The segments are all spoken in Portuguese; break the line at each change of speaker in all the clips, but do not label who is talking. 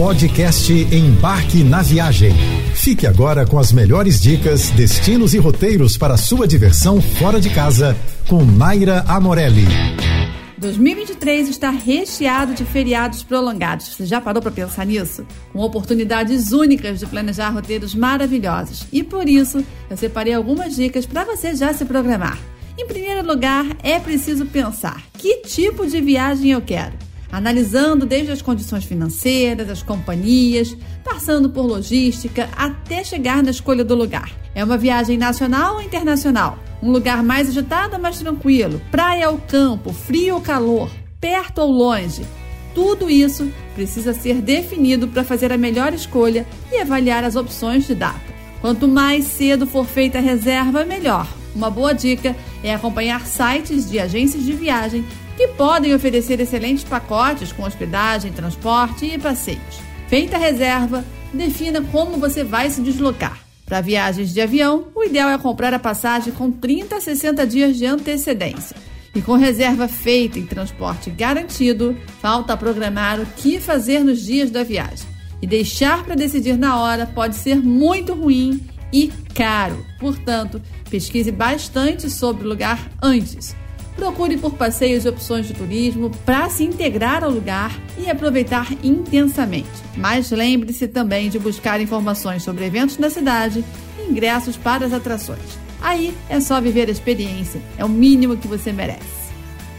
Podcast Embarque na Viagem. Fique agora com as melhores dicas, destinos e roteiros para sua diversão fora de casa com Naira Amorelli.
2023 está recheado de feriados prolongados. Você já parou para pensar nisso? Com oportunidades únicas de planejar roteiros maravilhosos. E por isso, eu separei algumas dicas para você já se programar. Em primeiro lugar, é preciso pensar: que tipo de viagem eu quero? Analisando desde as condições financeiras, as companhias, passando por logística, até chegar na escolha do lugar. É uma viagem nacional ou internacional? Um lugar mais agitado ou mais tranquilo? Praia ou campo? Frio ou calor? Perto ou longe? Tudo isso precisa ser definido para fazer a melhor escolha e avaliar as opções de data. Quanto mais cedo for feita a reserva, melhor. Uma boa dica é acompanhar sites de agências de viagem que podem oferecer excelentes pacotes com hospedagem, transporte e passeios. Feita a reserva, defina como você vai se deslocar. Para viagens de avião, o ideal é comprar a passagem com 30 a 60 dias de antecedência. E com reserva feita e transporte garantido, falta programar o que fazer nos dias da viagem. E deixar para decidir na hora pode ser muito ruim e caro. Portanto, pesquise bastante sobre o lugar antes. Procure por passeios e opções de turismo para se integrar ao lugar e aproveitar intensamente. Mas lembre-se também de buscar informações sobre eventos na cidade e ingressos para as atrações. Aí é só viver a experiência, é o mínimo que você merece.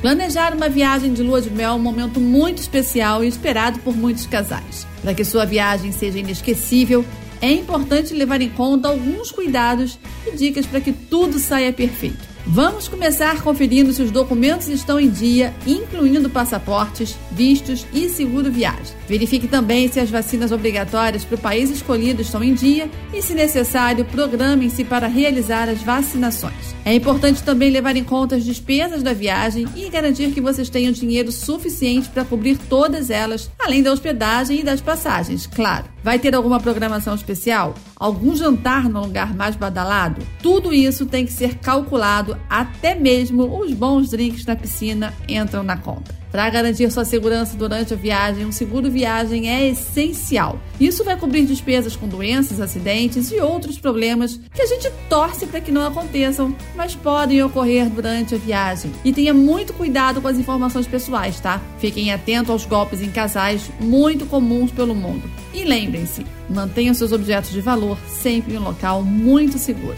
Planejar uma viagem de lua de mel é um momento muito especial e esperado por muitos casais. Para que sua viagem seja inesquecível, é importante levar em conta alguns cuidados e dicas para que tudo saia perfeito. Vamos começar conferindo se os documentos estão em dia, incluindo passaportes, vistos e seguro viagem. Verifique também se as vacinas obrigatórias para o país escolhido estão em dia e, se necessário, programem-se para realizar as vacinações. É importante também levar em conta as despesas da viagem e garantir que vocês tenham dinheiro suficiente para cobrir todas elas, além da hospedagem e das passagens, claro. Vai ter alguma programação especial? Algum jantar no lugar mais badalado? Tudo isso tem que ser calculado, até mesmo os bons drinks na piscina entram na conta. Para garantir sua segurança durante a viagem, um seguro viagem é essencial. Isso vai cobrir despesas com doenças, acidentes e outros problemas que a gente torce para que não aconteçam, mas podem ocorrer durante a viagem. E tenha muito cuidado com as informações pessoais, tá? Fiquem atentos aos golpes em casais muito comuns pelo mundo. E lembrem-se, mantenham seus objetos de valor sempre em um local muito seguro.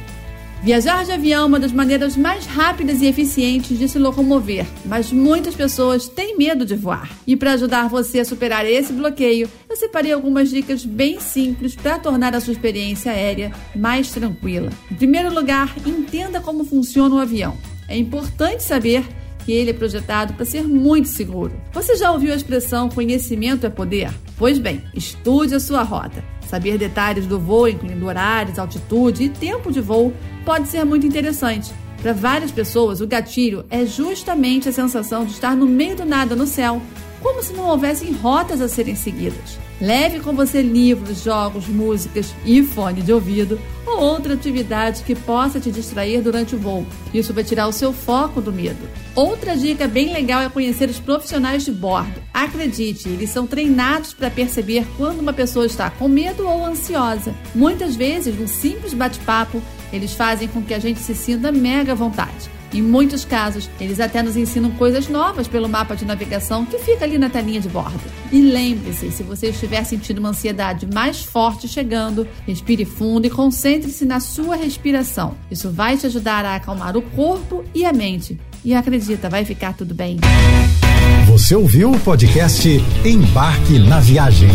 Viajar de avião é uma das maneiras mais rápidas e eficientes de se locomover, mas muitas pessoas têm medo de voar. E para ajudar você a superar esse bloqueio, eu separei algumas dicas bem simples para tornar a sua experiência aérea mais tranquila. Em primeiro lugar, entenda como funciona o avião. É importante saber que ele é projetado para ser muito seguro. Você já ouviu a expressão conhecimento é poder? Pois bem, estude a sua rota. Saber detalhes do voo, incluindo horários, altitude e tempo de voo, pode ser muito interessante. Para várias pessoas, o gatilho é justamente a sensação de estar no meio do nada no céu, como se não houvessem rotas a serem seguidas. Leve com você livros, jogos, músicas e fone de ouvido ou outra atividade que possa te distrair durante o voo. Isso vai tirar o seu foco do medo. Outra dica bem legal é conhecer os profissionais de bordo. Acredite, eles são treinados para perceber quando uma pessoa está com medo ou ansiosa. Muitas vezes, num simples bate-papo, eles fazem com que a gente se sinta mega à vontade. Em muitos casos, eles até nos ensinam coisas novas pelo mapa de navegação que fica ali na telinha de bordo. E lembre-se, se você estiver sentindo uma ansiedade mais forte chegando, respire fundo e concentre-se na sua respiração. Isso vai te ajudar a acalmar o corpo e a mente. E acredita, vai ficar tudo bem.
Você ouviu o podcast Embarque na Viagem.